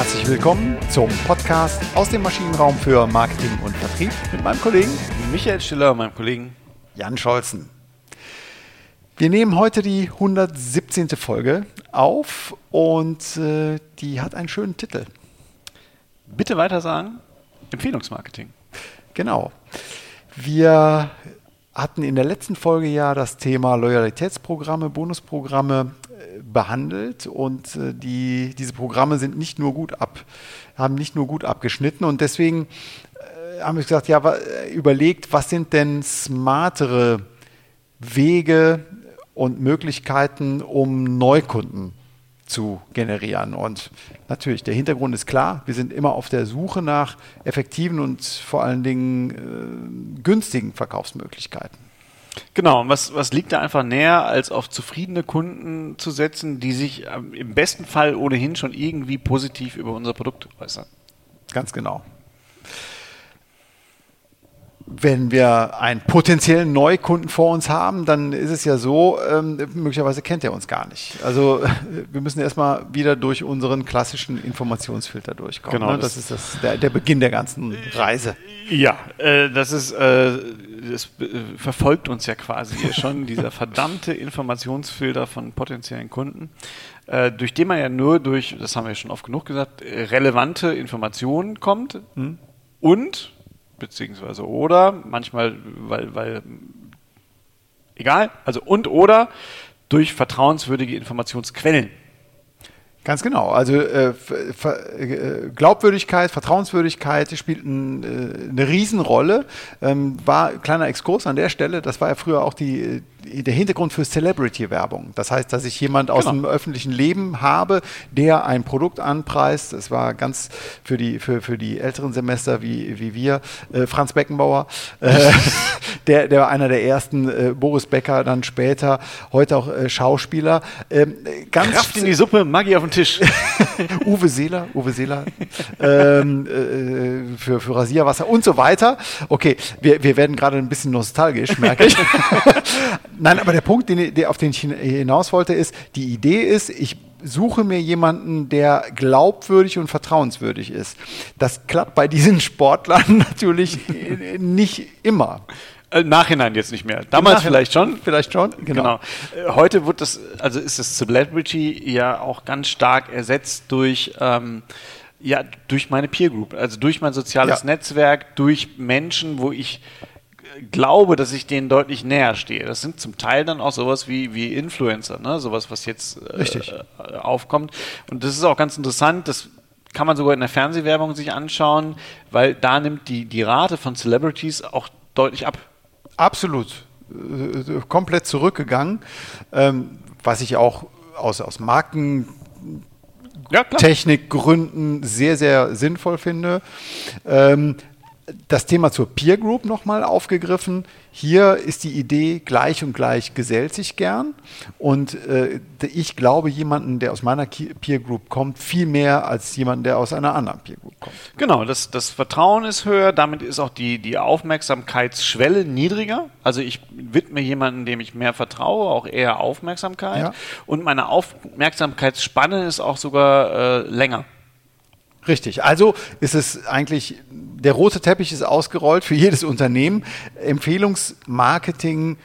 Herzlich willkommen zum Podcast aus dem Maschinenraum für Marketing und Vertrieb mit meinem Kollegen Michael Stiller und meinem Kollegen Jan Scholzen. Wir nehmen heute die 117. Folge auf und äh, die hat einen schönen Titel. Bitte weiter sagen. Empfehlungsmarketing. Genau. Wir hatten in der letzten Folge ja das Thema Loyalitätsprogramme, Bonusprogramme behandelt und äh, die, diese Programme sind nicht nur gut ab, haben nicht nur gut abgeschnitten und deswegen äh, haben wir gesagt, ja, überlegt, was sind denn smartere Wege und Möglichkeiten, um Neukunden zu generieren. Und natürlich, der Hintergrund ist klar, wir sind immer auf der Suche nach effektiven und vor allen Dingen äh, günstigen Verkaufsmöglichkeiten. Genau, und was, was liegt da einfach näher, als auf zufriedene Kunden zu setzen, die sich ähm, im besten Fall ohnehin schon irgendwie positiv über unser Produkt äußern? Ganz genau wenn wir einen potenziellen Neukunden vor uns haben, dann ist es ja so, ähm, möglicherweise kennt er uns gar nicht. Also wir müssen erstmal wieder durch unseren klassischen Informationsfilter durchkommen. Genau, ne? das, das, ist das, der, der, Beginn der ganzen Reise. Ja, äh, das ist, äh, das äh, verfolgt uns ja quasi hier schon, dieser verdammte Informationsfilter von potenziellen Kunden, äh, durch den man ja nur durch, das haben wir schon oft genug gesagt, relevante Informationen kommt hm. und beziehungsweise oder, manchmal, weil, weil, egal, also und oder durch vertrauenswürdige Informationsquellen. Ganz genau. Also äh, äh, Glaubwürdigkeit, Vertrauenswürdigkeit spielt ein, äh, eine Riesenrolle. Ähm, war kleiner Exkurs an der Stelle. Das war ja früher auch die, der Hintergrund für Celebrity-Werbung. Das heißt, dass ich jemand aus genau. dem öffentlichen Leben habe, der ein Produkt anpreist. Das war ganz für die, für, für die älteren Semester wie, wie wir. Äh, Franz Beckenbauer, äh, der, der war einer der ersten. Äh, Boris Becker dann später, heute auch äh, Schauspieler. Ähm, ganz Kraft in die Suppe, Maggi auf den Tisch. Uwe Seeler, Uwe Seeler ähm, äh, für, für Rasierwasser und so weiter. Okay, wir, wir werden gerade ein bisschen nostalgisch, merke ich. Nein, aber der Punkt, den, der, auf den ich hinaus wollte, ist, die Idee ist, ich suche mir jemanden, der glaubwürdig und vertrauenswürdig ist. Das klappt bei diesen Sportlern natürlich nicht immer. Äh, Nachhinein jetzt nicht mehr. Damals vielleicht schon. Vielleicht schon, genau. genau. Äh, heute wird das, also ist das Celebrity ja auch ganz stark ersetzt durch, ähm, ja, durch meine Peer Group, also durch mein soziales ja. Netzwerk, durch Menschen, wo ich glaube, dass ich denen deutlich näher stehe. Das sind zum Teil dann auch sowas wie, wie Influencer, ne? sowas, was jetzt äh, aufkommt. Und das ist auch ganz interessant, das kann man sogar in der Fernsehwerbung sich anschauen, weil da nimmt die, die Rate von Celebrities auch deutlich ab. Absolut. Äh, komplett zurückgegangen, ähm, was ich auch aus, aus Marken ja, Technikgründen sehr, sehr sinnvoll finde. Ähm, das Thema zur Peer Group nochmal aufgegriffen. Hier ist die Idee, gleich und gleich gesellt sich gern. Und äh, ich glaube jemanden, der aus meiner Peer Group kommt, viel mehr als jemanden, der aus einer anderen Peer Group kommt. Genau, das, das Vertrauen ist höher, damit ist auch die, die Aufmerksamkeitsschwelle niedriger. Also ich widme jemanden, dem ich mehr vertraue, auch eher Aufmerksamkeit. Ja. Und meine Aufmerksamkeitsspanne ist auch sogar äh, länger. Richtig. Also ist es eigentlich, der rote Teppich ist ausgerollt für jedes Unternehmen, Empfehlungsmarketing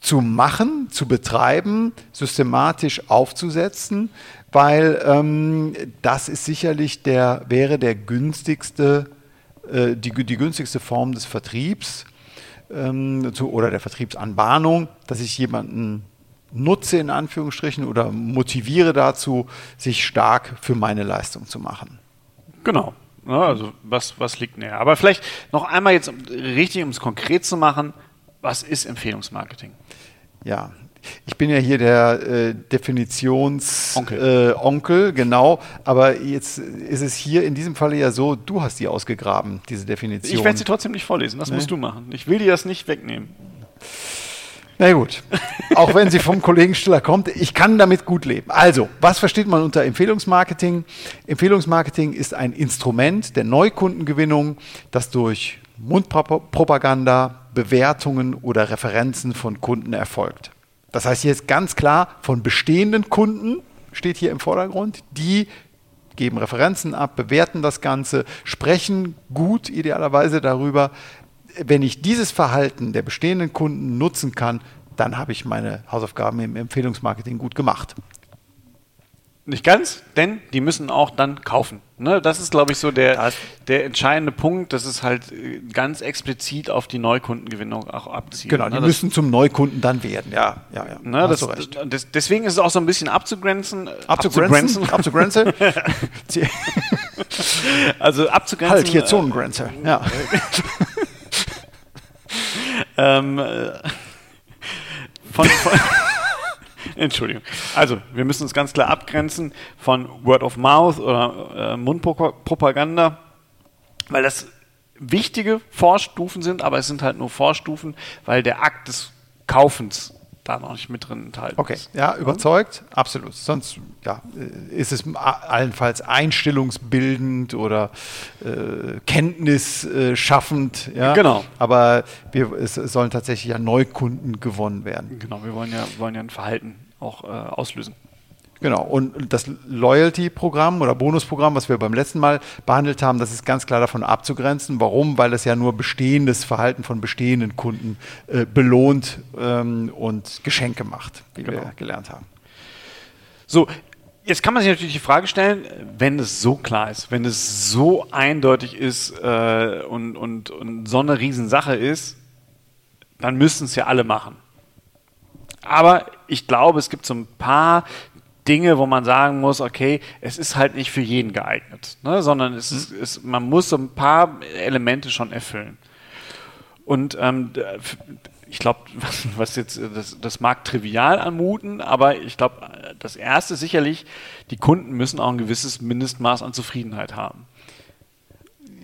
zu machen, zu betreiben, systematisch aufzusetzen, weil ähm, das ist sicherlich der, wäre der günstigste, äh, die, die günstigste Form des Vertriebs ähm, zu, oder der Vertriebsanbahnung, dass ich jemanden nutze in Anführungsstrichen oder motiviere dazu, sich stark für meine Leistung zu machen. Genau. Ja, also was, was liegt näher? Aber vielleicht noch einmal jetzt richtig, um es konkret zu machen, was ist Empfehlungsmarketing? Ja, ich bin ja hier der äh, Definitionsonkel, äh, Onkel, genau. Aber jetzt ist es hier in diesem Falle ja so, du hast die ausgegraben, diese Definition. Ich werde sie trotzdem nicht vorlesen, das nee. musst du machen. Ich will dir das nicht wegnehmen. Na gut, auch wenn sie vom Kollegen Stiller kommt, ich kann damit gut leben. Also, was versteht man unter Empfehlungsmarketing? Empfehlungsmarketing ist ein Instrument der Neukundengewinnung, das durch Mundpropaganda, Bewertungen oder Referenzen von Kunden erfolgt. Das heißt hier ist ganz klar von bestehenden Kunden steht hier im Vordergrund, die geben Referenzen ab, bewerten das Ganze, sprechen gut idealerweise darüber. Wenn ich dieses Verhalten der bestehenden Kunden nutzen kann, dann habe ich meine Hausaufgaben im Empfehlungsmarketing gut gemacht. Nicht ganz, denn die müssen auch dann kaufen. Ne? Das ist, glaube ich, so der, der entscheidende Punkt, dass es halt äh, ganz explizit auf die Neukundengewinnung auch abzielt. Genau, die ne? müssen zum Neukunden dann werden, ja. ja, ja. Ne? Das, das, deswegen ist es auch so ein bisschen abzugrenzen. Abzugrenzen? Abzugrenzen? also abzugrenzen. Halt, hier Zonengrenze, äh, ja. ähm, äh, von, von Entschuldigung. Also, wir müssen uns ganz klar abgrenzen von Word of Mouth oder äh, Mundpropaganda, weil das wichtige Vorstufen sind, aber es sind halt nur Vorstufen, weil der Akt des Kaufens da noch nicht mit drin enthalten okay. ist. Okay, ja, überzeugt, absolut. Sonst ja, äh, ist es allenfalls einstellungsbildend oder äh, kenntnisschaffend. Ja? Genau. Aber wir, es sollen tatsächlich ja Neukunden gewonnen werden. Genau, wir wollen ja, wollen ja ein Verhalten auch äh, auslösen. Genau, und das Loyalty-Programm oder Bonusprogramm, was wir beim letzten Mal behandelt haben, das ist ganz klar davon abzugrenzen. Warum? Weil es ja nur bestehendes Verhalten von bestehenden Kunden äh, belohnt ähm, und Geschenke macht, wie genau. wir gelernt haben. So, Jetzt kann man sich natürlich die Frage stellen, wenn es so klar ist, wenn es so eindeutig ist äh, und, und, und so eine Riesensache ist, dann müssten es ja alle machen. Aber ich glaube, es gibt so ein paar Dinge, wo man sagen muss, okay, es ist halt nicht für jeden geeignet, ne? sondern es ist, mhm. es, man muss so ein paar Elemente schon erfüllen. Und ähm, ich glaube, was, was, jetzt, das, das mag trivial anmuten, aber ich glaube, das erste sicherlich, die Kunden müssen auch ein gewisses Mindestmaß an Zufriedenheit haben.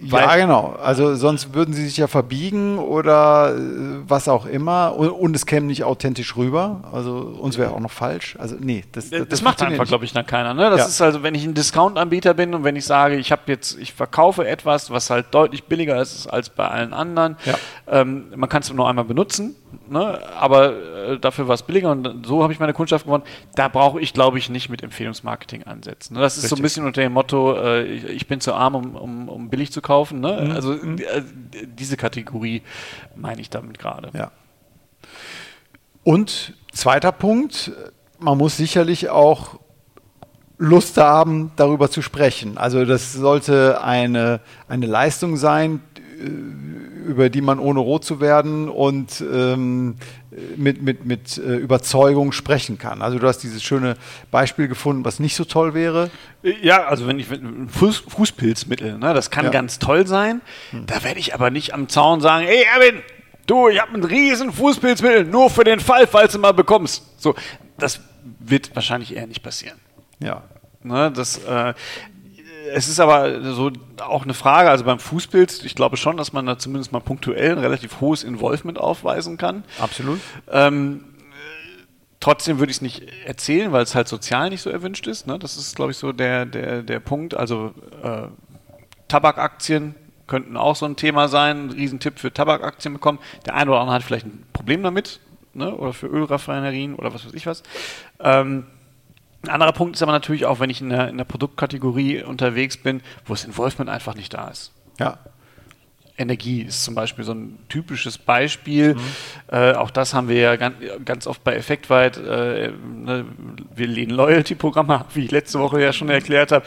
Ja, genau. Also sonst würden sie sich ja verbiegen oder äh, was auch immer und, und es käme nicht authentisch rüber. Also uns wäre auch noch falsch. Also nee, das, das, das macht einfach, glaube ich, dann keiner. Ne? Das ja. ist also, wenn ich ein Discount-Anbieter bin und wenn ich sage, ich habe jetzt, ich verkaufe etwas, was halt deutlich billiger ist als bei allen anderen. Ja. Ähm, man kann es nur einmal benutzen, ne? aber äh, dafür war es billiger und so habe ich meine Kundschaft gewonnen. Da brauche ich, glaube ich, nicht mit Empfehlungsmarketing ansetzen. Ne? Das ist Richtig. so ein bisschen unter dem Motto, äh, ich, ich, bin zu arm, um, um, um billig zu kaufen. Ne? Mhm. Also. Äh, diese Kategorie meine ich damit gerade. Ja. Und zweiter Punkt, man muss sicherlich auch Lust haben, darüber zu sprechen. Also das sollte eine, eine Leistung sein, über die man ohne rot zu werden und ähm, mit, mit, mit äh, Überzeugung sprechen kann. Also du hast dieses schöne Beispiel gefunden, was nicht so toll wäre. Ja, also wenn ich Fuß, Fußpilzmittel, ne, das kann ja. ganz toll sein. Hm. Da werde ich aber nicht am Zaun sagen, hey Erwin, du, ich habe ein riesen Fußpilzmittel, nur für den Fall, falls du mal bekommst. So, das wird wahrscheinlich eher nicht passieren. Ja. Ne, das, äh, es ist aber so auch eine Frage, also beim Fußpilz, ich glaube schon, dass man da zumindest mal punktuell ein relativ hohes Involvement aufweisen kann. Absolut. Ähm, trotzdem würde ich es nicht erzählen, weil es halt sozial nicht so erwünscht ist. Ne? Das ist, glaube ich, so der, der, der Punkt. Also äh, Tabakaktien könnten auch so ein Thema sein, ein Riesentipp für Tabakaktien bekommen. Der eine oder andere hat vielleicht ein Problem damit, ne? oder für Ölraffinerien oder was weiß ich was. Ähm, ein anderer Punkt ist aber natürlich auch, wenn ich in der, in der Produktkategorie unterwegs bin, wo das Involvement einfach nicht da ist. Ja. Energie ist zum Beispiel so ein typisches Beispiel. Mhm. Äh, auch das haben wir ja ganz, ganz oft bei Effektweit. Äh, ne, wir lehnen Loyalty-Programme ab, wie ich letzte Woche ja schon erklärt habe.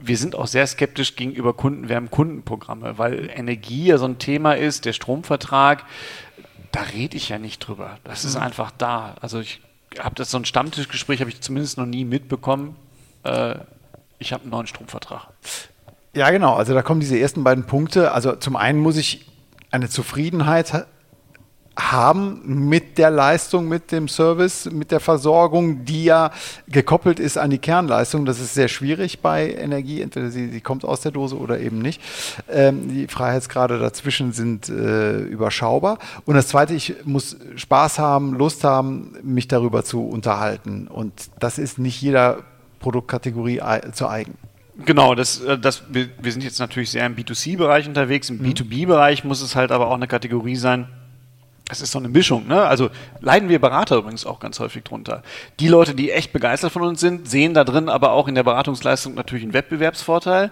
Wir sind auch sehr skeptisch gegenüber Kunden. Wir haben Kundenprogramme, weil Energie ja so ein Thema ist, der Stromvertrag. Da rede ich ja nicht drüber. Das mhm. ist einfach da. Also ich habe das so ein Stammtischgespräch, habe ich zumindest noch nie mitbekommen. Äh, ich habe einen neuen Stromvertrag. Ja, genau. Also da kommen diese ersten beiden Punkte. Also zum einen muss ich eine Zufriedenheit haben mit der Leistung, mit dem Service, mit der Versorgung, die ja gekoppelt ist an die Kernleistung. Das ist sehr schwierig bei Energie. Entweder sie, sie kommt aus der Dose oder eben nicht. Ähm, die Freiheitsgrade dazwischen sind äh, überschaubar. Und das Zweite, ich muss Spaß haben, Lust haben, mich darüber zu unterhalten. Und das ist nicht jeder Produktkategorie zu eigen. Genau, das, äh, das, wir, wir sind jetzt natürlich sehr im B2C-Bereich unterwegs. Im mhm. B2B-Bereich muss es halt aber auch eine Kategorie sein, es ist so eine Mischung, ne? Also leiden wir Berater übrigens auch ganz häufig drunter. Die Leute, die echt begeistert von uns sind, sehen da drin aber auch in der Beratungsleistung natürlich einen Wettbewerbsvorteil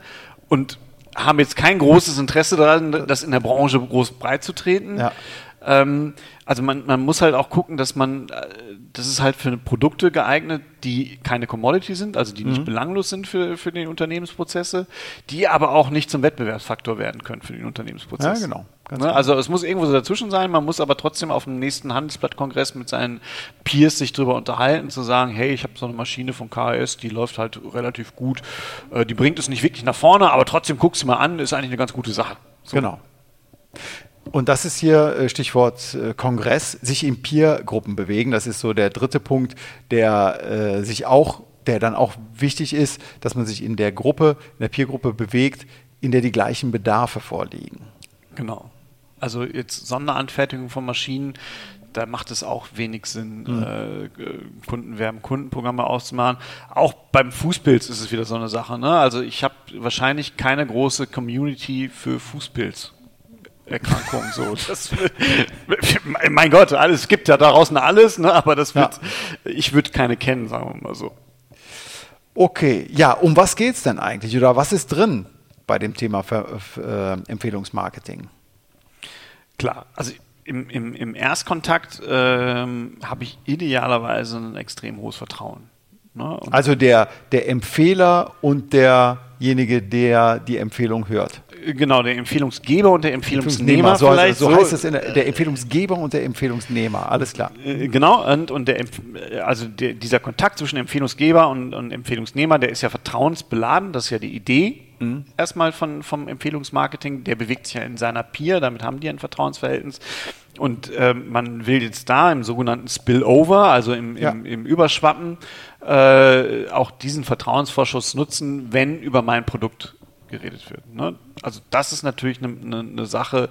und haben jetzt kein großes Interesse daran, das in der Branche groß breit zu treten. Ja. Ähm, also man, man muss halt auch gucken, dass man, äh, das ist halt für Produkte geeignet, die keine Commodity sind, also die nicht mhm. belanglos sind für, für die Unternehmensprozesse, die aber auch nicht zum Wettbewerbsfaktor werden können für den Unternehmensprozess. Ja, genau. Ne? Also es muss irgendwo so dazwischen sein, man muss aber trotzdem auf dem nächsten Handelsblattkongress mit seinen Peers sich darüber unterhalten, zu sagen, hey, ich habe so eine Maschine von KS, die läuft halt relativ gut, äh, die bringt es nicht wirklich nach vorne, aber trotzdem guck sie mal an, ist eigentlich eine ganz gute Sache. So. Genau. Und das ist hier äh, Stichwort äh, Kongress, sich in Peer-Gruppen bewegen. Das ist so der dritte Punkt, der äh, sich auch, der dann auch wichtig ist, dass man sich in der Gruppe, in der Peer-Gruppe bewegt, in der die gleichen Bedarfe vorliegen. Genau. Also jetzt Sonderanfertigung von Maschinen, da macht es auch wenig Sinn, mhm. äh, Kundenwerben, Kundenprogramme auszumachen. Auch beim Fußpilz ist es wieder so eine Sache. Ne? Also ich habe wahrscheinlich keine große Community für Fußpilz. Erkrankung. So. Das, mein Gott, alles gibt ja daraus alles, ne? aber das wird, ja. ich würde keine kennen, sagen wir mal so. Okay, ja, um was geht es denn eigentlich oder was ist drin bei dem Thema Ver äh, Empfehlungsmarketing? Klar, also im, im, im Erstkontakt ähm, habe ich idealerweise ein extrem hohes Vertrauen. Ne? Also der, der Empfehler und derjenige, der die Empfehlung hört. Genau, der Empfehlungsgeber und der Empfehlungsnehmer. So, vielleicht. so, so heißt es, der, der, Empfehlungsgeber und der Empfehlungsnehmer, alles klar. Äh, genau, und, und der, also der, dieser Kontakt zwischen Empfehlungsgeber und, und Empfehlungsnehmer, der ist ja vertrauensbeladen, das ist ja die Idee mhm. erstmal von, vom Empfehlungsmarketing. Der bewegt sich ja in seiner Peer, damit haben die ein Vertrauensverhältnis. Und äh, man will jetzt da im sogenannten Spillover, also im, ja. im, im Überschwappen, äh, auch diesen Vertrauensvorschuss nutzen, wenn über mein Produkt geredet wird. Ne? Also das ist natürlich eine ne, ne Sache,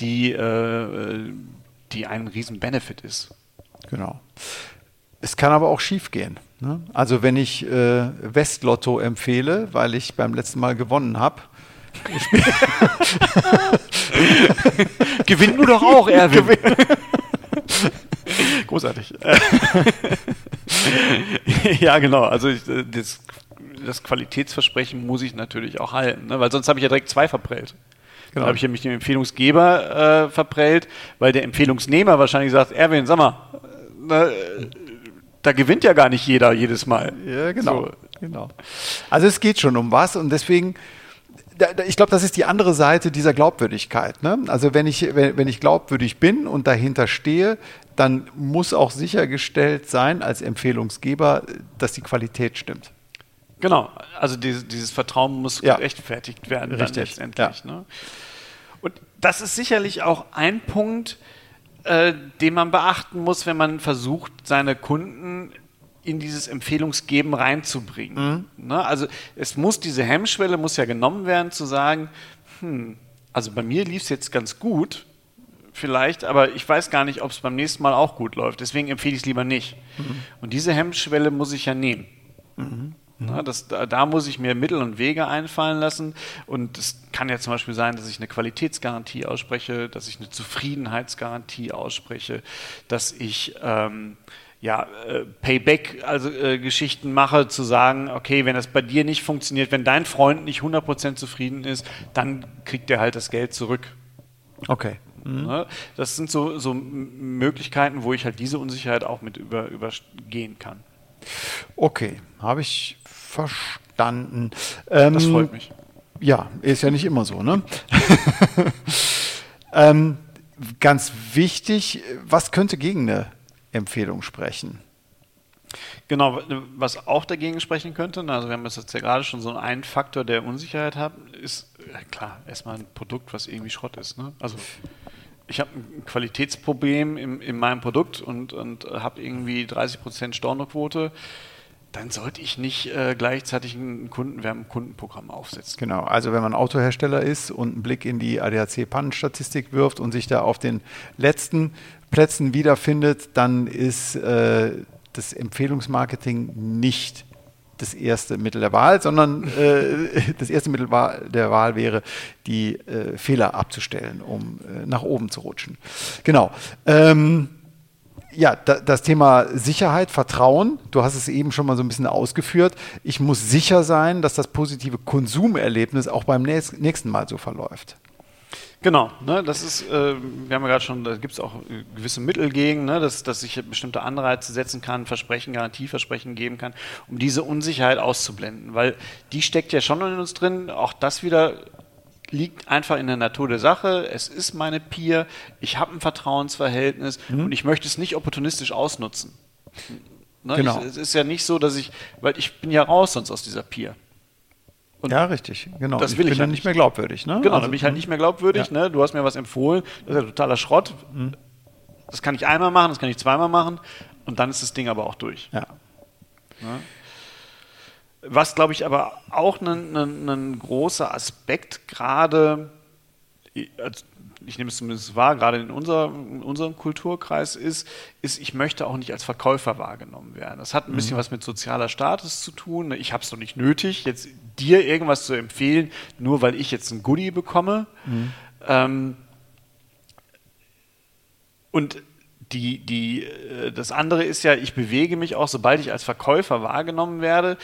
die, äh, die ein riesen Benefit ist. Genau. Es kann aber auch schief gehen. Ne? Also wenn ich äh, Westlotto empfehle, weil ich beim letzten Mal gewonnen habe, Gewinn du doch auch, Erwin. Großartig. ja, genau. Also ich, äh, das das Qualitätsversprechen muss ich natürlich auch halten, ne? weil sonst habe ich ja direkt zwei verprellt. Genau. Da habe ich ja mich dem Empfehlungsgeber äh, verprellt, weil der Empfehlungsnehmer wahrscheinlich sagt, Erwin, sag mal, äh, da gewinnt ja gar nicht jeder jedes Mal. Ja, genau. So. genau. Also es geht schon um was und deswegen ich glaube, das ist die andere Seite dieser Glaubwürdigkeit. Ne? Also wenn ich, wenn, wenn ich glaubwürdig bin und dahinter stehe, dann muss auch sichergestellt sein als Empfehlungsgeber, dass die Qualität stimmt. Genau, also dieses, dieses Vertrauen muss ja. gerechtfertigt werden Richtig. letztendlich. Ja. Ne? Und das ist sicherlich auch ein Punkt, äh, den man beachten muss, wenn man versucht, seine Kunden in dieses Empfehlungsgeben reinzubringen. Mhm. Ne? Also es muss diese Hemmschwelle muss ja genommen werden, zu sagen, hm, also bei mir lief es jetzt ganz gut, vielleicht, aber ich weiß gar nicht, ob es beim nächsten Mal auch gut läuft. Deswegen empfehle ich es lieber nicht. Mhm. Und diese Hemmschwelle muss ich ja nehmen. Mhm. Na, das, da, da, muss ich mir Mittel und Wege einfallen lassen. Und es kann ja zum Beispiel sein, dass ich eine Qualitätsgarantie ausspreche, dass ich eine Zufriedenheitsgarantie ausspreche, dass ich ähm, ja, äh, Payback, also äh, Geschichten mache, zu sagen, okay, wenn das bei dir nicht funktioniert, wenn dein Freund nicht 100% zufrieden ist, dann kriegt er halt das Geld zurück. Okay. Mhm. Das sind so, so Möglichkeiten, wo ich halt diese Unsicherheit auch mit über, übergehen kann. Okay, habe ich verstanden. Ähm, das freut mich. Ja, ist ja nicht immer so, ne? ähm, ganz wichtig, was könnte gegen eine Empfehlung sprechen? Genau, was auch dagegen sprechen könnte, also wir haben jetzt ja gerade schon so einen Faktor der Unsicherheit haben, ist klar, erstmal ein Produkt, was irgendwie Schrott ist. Ne? Also ich habe ein Qualitätsproblem in, in meinem Produkt und, und habe irgendwie 30% Stornoquote dann sollte ich nicht äh, gleichzeitig ein Kundenwärme-Kundenprogramm aufsetzen. Genau, also wenn man Autohersteller ist und einen Blick in die ADAC-Pannenstatistik wirft und sich da auf den letzten Plätzen wiederfindet, dann ist äh, das Empfehlungsmarketing nicht das erste Mittel der Wahl, sondern äh, das erste Mittel der Wahl wäre, die äh, Fehler abzustellen, um äh, nach oben zu rutschen. Genau. Ähm, ja, da, das Thema Sicherheit, Vertrauen, du hast es eben schon mal so ein bisschen ausgeführt. Ich muss sicher sein, dass das positive Konsumerlebnis auch beim nächsten Mal so verläuft. Genau, ne, das ist, äh, wir haben ja gerade schon, da gibt es auch gewisse Mittel gegen, ne, dass, dass ich bestimmte Anreize setzen kann, Versprechen, Garantieversprechen geben kann, um diese Unsicherheit auszublenden, weil die steckt ja schon in uns drin, auch das wieder liegt einfach in der Natur der Sache. Es ist meine Peer, ich habe ein Vertrauensverhältnis mhm. und ich möchte es nicht opportunistisch ausnutzen. Ne? Genau. Ich, es ist ja nicht so, dass ich, weil ich bin ja raus sonst aus dieser Peer. Und ja, richtig, genau. Das will ich, bin dann nicht mehr glaubwürdig. Ne? Genau, also, dann bin ich halt nicht mehr glaubwürdig. Ja. Ne? Du hast mir was empfohlen, das ist ja totaler Schrott. Mhm. Das kann ich einmal machen, das kann ich zweimal machen und dann ist das Ding aber auch durch. Ja. Ne? Was, glaube ich, aber auch ein großer Aspekt gerade, ich nehme es zumindest wahr, gerade in, unser, in, unserem Kulturkreis ist, ist, ich möchte auch nicht als Verkäufer wahrgenommen werden. Das hat ein bisschen mhm. was mit sozialer Status zu tun. Ich habe es doch nicht nötig, jetzt dir irgendwas zu empfehlen, nur weil ich jetzt ein Goodie bekomme. Mhm. Ähm, und die, die, äh, das andere ist ja, ich bewege mich auch, sobald ich als Verkäufer wahrgenommen werde,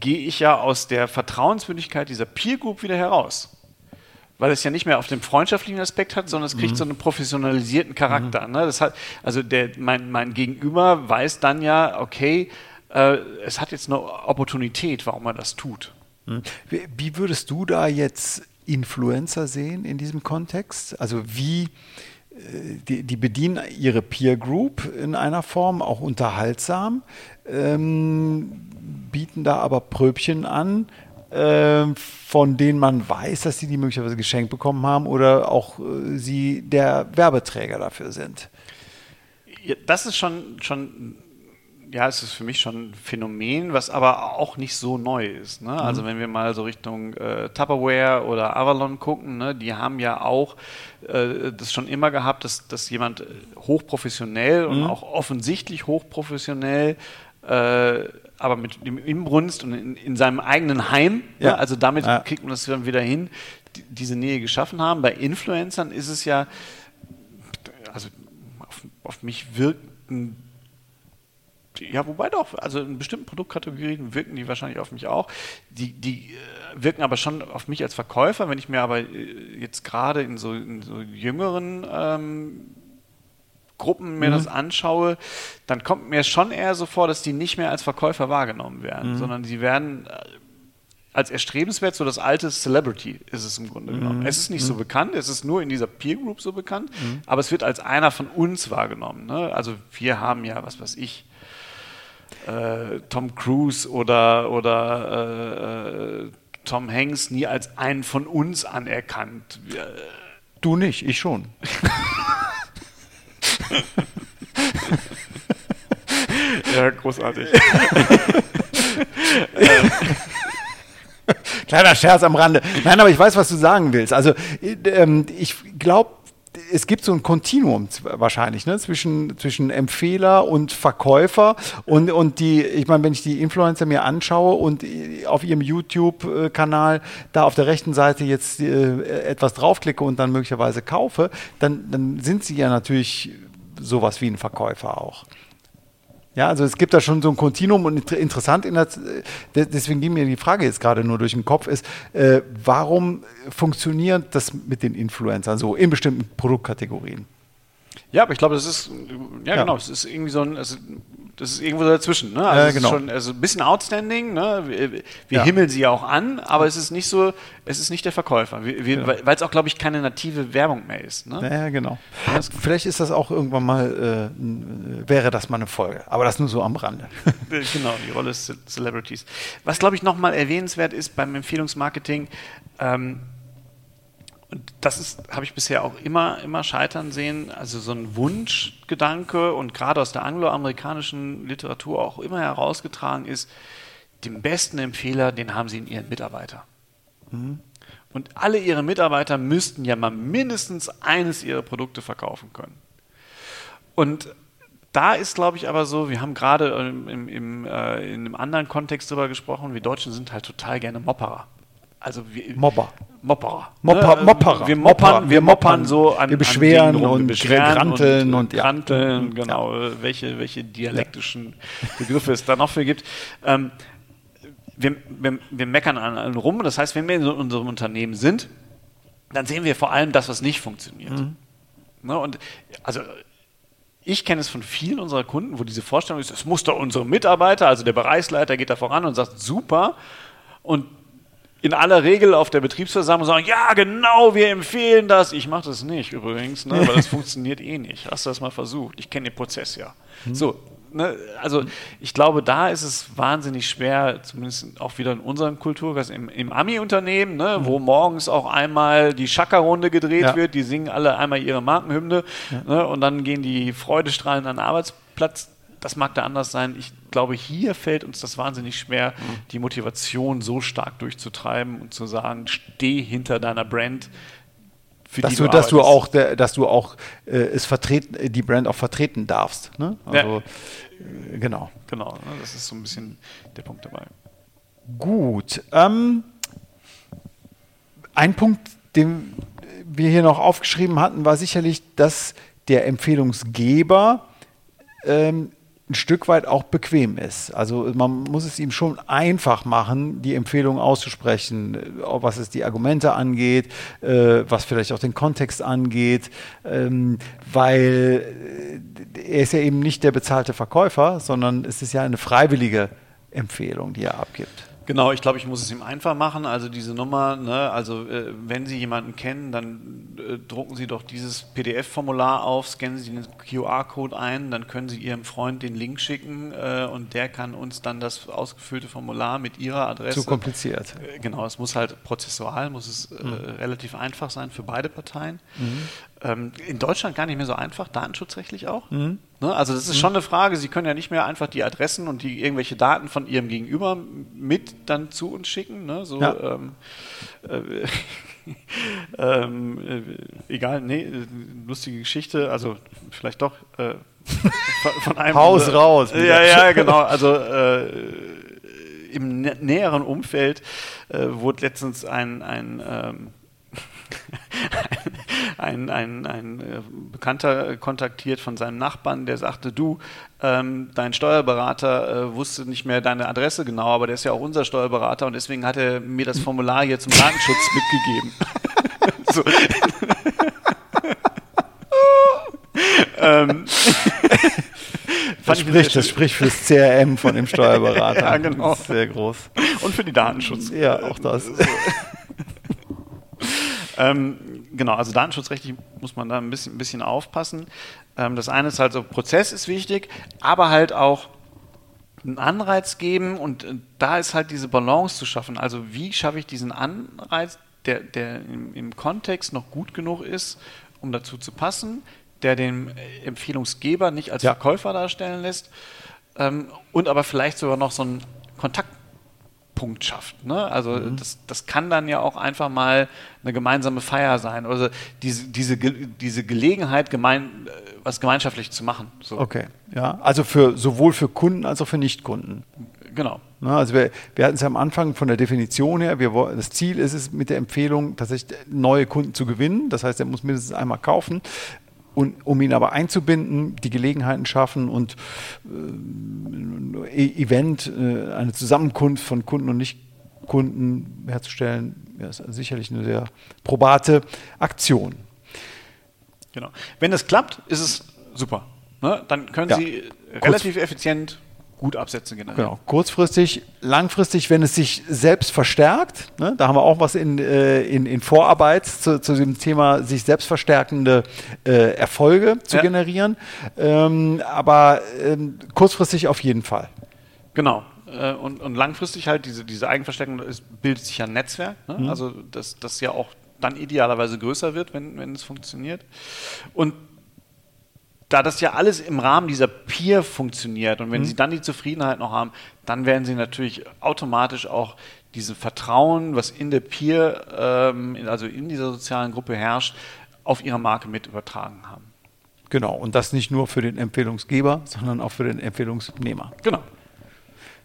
gehe ich ja aus der Vertrauenswürdigkeit dieser Peer Group wieder heraus. Weil es ja nicht mehr auf dem freundschaftlichen Aspekt hat, sondern es kriegt mhm. so einen professionalisierten Charakter. Mhm. Ne? Das hat, also der, mein, mein Gegenüber weiß dann ja, okay, äh, es hat jetzt eine Opportunität, warum er das tut. Mhm. Wie, würdest du da jetzt Influencer sehen in diesem Kontext? Also wie äh, die, die, bedienen ihre Peer Group in einer Form, auch unterhaltsam. Ähm, bieten da aber Pröbchen an, äh, von denen man weiß, dass sie die möglicherweise geschenkt bekommen haben oder auch äh, sie der Werbeträger dafür sind. Ja, das ist schon, schon ja, es ist für mich schon ein Phänomen, was aber auch nicht so neu ist. Ne? Also mhm. wenn wir mal so Richtung äh, Tupperware oder Avalon gucken, ne, die haben ja auch äh, das schon immer gehabt, dass, dass jemand hochprofessionell mhm. und auch offensichtlich hochprofessionell äh, aber mit dem Inbrunst und in, in seinem eigenen Heim, ja. Ne? also damit ja. kriegt man das dann wieder hin, die, diese Nähe geschaffen haben. Bei Influencern ist es ja, also auf, auf mich wirken ja, wobei doch, also in bestimmten Produktkategorien wirken die wahrscheinlich auf mich auch. Die, die äh, wirken aber schon auf mich als Verkäufer. Wenn ich mir aber äh, jetzt gerade in so, in so jüngeren ähm, Gruppen mir mhm. das anschaue, dann kommt mir schon eher so vor, dass die nicht mehr als Verkäufer wahrgenommen werden, mhm. sondern sie werden äh, als erstrebenswert, so das alte Celebrity ist es im Grunde mhm. genommen. Es ist nicht so mhm. bekannt, es ist nur in dieser Peer Group so bekannt, mhm. aber es wird als einer von uns wahrgenommen. Ne? Also wir haben ja, was weiß ich, äh, Tom Cruise oder, oder äh, äh Tom Hanks nie als einen von uns anerkannt. Du nicht, ich schon. ja, großartig. Kleiner Scherz am Rande. Nein, aber ich weiß, was du sagen willst. Also ähm, ich glaube, es gibt so ein Kontinuum wahrscheinlich ne, zwischen, zwischen Empfehler und Verkäufer und, und die, ich meine, wenn ich die Influencer mir anschaue und auf ihrem YouTube-Kanal da auf der rechten Seite jetzt äh, etwas draufklicke und dann möglicherweise kaufe, dann, dann sind sie ja natürlich sowas wie ein Verkäufer auch. Ja, also es gibt da schon so ein Kontinuum und interessant, der, deswegen ging mir die Frage jetzt gerade nur durch den Kopf, ist, äh, warum funktioniert das mit den Influencern so in bestimmten Produktkategorien? Ja, aber ich glaube, das ist, ja, ja. genau, es ist irgendwie so ein, also das ist irgendwo dazwischen. Ne? Also, äh, genau. schon, also ein bisschen outstanding. Ne? Wir, wir ja. himmeln sie ja auch an, aber es ist nicht so, es ist nicht der Verkäufer, ja. weil es auch, glaube ich, keine native Werbung mehr ist. Ne? Ja, genau. Das, vielleicht ist das auch irgendwann mal, äh, wäre das mal eine Folge, aber das nur so am Rande. genau, die Rolle des Celebrities. Was, glaube ich, nochmal erwähnenswert ist beim Empfehlungsmarketing, ähm, und das habe ich bisher auch immer, immer scheitern sehen. Also so ein Wunschgedanke und gerade aus der angloamerikanischen Literatur auch immer herausgetragen ist, den besten Empfehler, den haben sie in ihren Mitarbeiter. Mhm. Und alle ihre Mitarbeiter müssten ja mal mindestens eines ihrer Produkte verkaufen können. Und da ist, glaube ich, aber so, wir haben gerade im, im, äh, in einem anderen Kontext darüber gesprochen, wir Deutschen sind halt total gerne Mopperer. Also wir, Mopper. Mopperer. Mopper, ne? Mopperer. Wir moppern, wir moppern so an Wir beschweren an rum. und granteln und, und granteln, ja. genau, welche, welche dialektischen Begriffe es da noch für gibt. Ähm, wir, wir, wir, meckern an allen rum. Das heißt, wenn wir in unserem Unternehmen sind, dann sehen wir vor allem das, was nicht funktioniert. Mhm. Ne? Und also ich kenne es von vielen unserer Kunden, wo diese Vorstellung ist, es muss doch unsere Mitarbeiter, also der Bereichsleiter geht da voran und sagt, super. Und in aller Regel auf der Betriebsversammlung sagen, ja, genau, wir empfehlen das. Ich mache das nicht übrigens, ne, weil das funktioniert eh nicht. Hast du das mal versucht? Ich kenne den Prozess ja. Hm. So, ne, also ich glaube, da ist es wahnsinnig schwer, zumindest auch wieder in unserem Kulturkreis, im, im Ami-Unternehmen, ne, mhm. wo morgens auch einmal die Schackerrunde gedreht ja. wird, die singen alle einmal ihre Markenhymne ja. ne, und dann gehen die Freudestrahlen an den Arbeitsplatz das mag da anders sein. Ich glaube, hier fällt uns das wahnsinnig schwer, mhm. die Motivation so stark durchzutreiben und zu sagen, steh hinter deiner Brand. dass, du, du dass du auch, dass du auch äh, es vertreten, die Brand auch vertreten darfst. Ne? Also, ja. äh, genau. Genau, ne? das ist so ein bisschen der Punkt dabei. Gut. Ähm, ein Punkt, den wir hier noch aufgeschrieben hatten, war sicherlich, dass der Empfehlungsgeber ähm, ein Stück weit auch bequem ist. Also man muss es ihm schon einfach machen, die Empfehlung auszusprechen, äh, was es die Argumente angeht, äh, was vielleicht auch den Kontext angeht, ähm, weil äh, er ist ja eben nicht der bezahlte Verkäufer, sondern es ist ja eine freiwillige Empfehlung, die er abgibt. Genau, ich glaube, ich muss es ihm einfach machen. Also diese Nummer, ne, also äh, wenn Sie jemanden kennen, dann äh, drucken Sie doch dieses PDF-Formular auf, scannen Sie den QR-Code ein, dann können Sie Ihrem Freund den Link schicken äh, und der kann uns dann das ausgefüllte Formular mit Ihrer Adresse. Zu kompliziert. Äh, genau, es muss halt prozessual, muss es äh, mhm. relativ einfach sein für beide Parteien. Mhm. Ähm, in Deutschland gar nicht mehr so einfach, datenschutzrechtlich auch. Mhm. Ne? Also das ist mhm. schon eine Frage. Sie können ja nicht mehr einfach die Adressen und die irgendwelche Daten von Ihrem Gegenüber mit dann zu uns schicken. Ne? So, ja. ähm, äh, ähm, äh, egal, nee, lustige Geschichte, also vielleicht doch äh, von einem Haus raus. Ja, ja, genau. Also äh, im nä näheren Umfeld äh, wurde letztens ein, ein ähm, ein, ein, ein äh, Bekannter kontaktiert von seinem Nachbarn, der sagte, du, ähm, dein Steuerberater äh, wusste nicht mehr deine Adresse genau, aber der ist ja auch unser Steuerberater und deswegen hat er mir das Formular hier zum Datenschutz mitgegeben. ähm, das, spricht, das spricht fürs CRM von dem Steuerberater. ja, genau. Sehr groß. Und für die Datenschutz. Ja, auch das. So. Ähm, genau, also datenschutzrechtlich muss man da ein bisschen, ein bisschen aufpassen. Ähm, das eine ist halt so, Prozess ist wichtig, aber halt auch einen Anreiz geben und äh, da ist halt diese Balance zu schaffen. Also wie schaffe ich diesen Anreiz, der, der im, im Kontext noch gut genug ist, um dazu zu passen, der den Empfehlungsgeber nicht als ja. Verkäufer darstellen lässt ähm, und aber vielleicht sogar noch so einen Kontakt Punkt schafft. Ne? Also mhm. das, das kann dann ja auch einfach mal eine gemeinsame Feier sein. Also diese, diese, diese Gelegenheit, gemein, äh, was gemeinschaftlich zu machen. So. Okay, ja. Also für sowohl für Kunden als auch für Nichtkunden. Genau. Ne, also wir, wir hatten es ja am Anfang von der Definition her, wir, das Ziel ist es mit der Empfehlung, tatsächlich neue Kunden zu gewinnen. Das heißt, er muss mindestens einmal kaufen. Und um ihn aber einzubinden, die Gelegenheiten schaffen und äh, e-, Event, äh, eine Zusammenkunft von Kunden und Nicht-Kunden herzustellen, ja, ist sicherlich eine sehr probate Aktion. Genau. Wenn das klappt, ist es super. Ne? Dann können ja. Sie relativ Kurz effizient gut absetzen generieren. Genau, kurzfristig, langfristig, wenn es sich selbst verstärkt, ne, da haben wir auch was in, äh, in, in Vorarbeit zu, zu dem Thema, sich selbst verstärkende äh, Erfolge zu ja. generieren, ähm, aber ähm, kurzfristig auf jeden Fall. Genau. Äh, und, und langfristig halt diese, diese Eigenverstärkung, es bildet sich ja ein Netzwerk, ne? mhm. also das, das ja auch dann idealerweise größer wird, wenn, wenn es funktioniert. Und da das ja alles im Rahmen dieser Peer funktioniert und wenn mhm. sie dann die Zufriedenheit noch haben, dann werden sie natürlich automatisch auch dieses Vertrauen, was in der Peer, ähm, also in dieser sozialen Gruppe herrscht, auf ihre Marke mit übertragen haben. Genau, und das nicht nur für den Empfehlungsgeber, sondern auch für den Empfehlungsnehmer. Genau.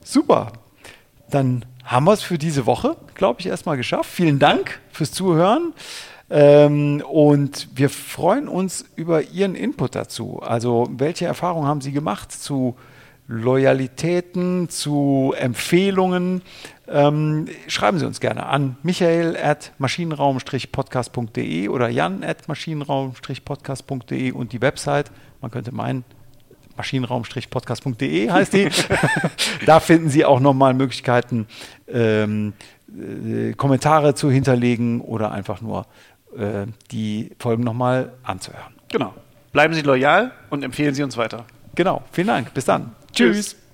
Super. Dann haben wir es für diese Woche, glaube ich, erstmal geschafft. Vielen Dank fürs Zuhören. Ähm, und wir freuen uns über Ihren Input dazu. Also, welche Erfahrungen haben Sie gemacht zu Loyalitäten, zu Empfehlungen? Ähm, schreiben Sie uns gerne an michael at maschinenraum-podcast.de oder jan at maschinenraum-podcast.de und die Website, man könnte meinen, maschinenraum-podcast.de heißt die. da finden Sie auch nochmal Möglichkeiten, ähm, äh, Kommentare zu hinterlegen oder einfach nur äh, die Folgen nochmal anzuhören. Genau. Bleiben Sie loyal und empfehlen Sie uns weiter. Genau. Vielen Dank. Bis dann. Tschüss. Tschüss.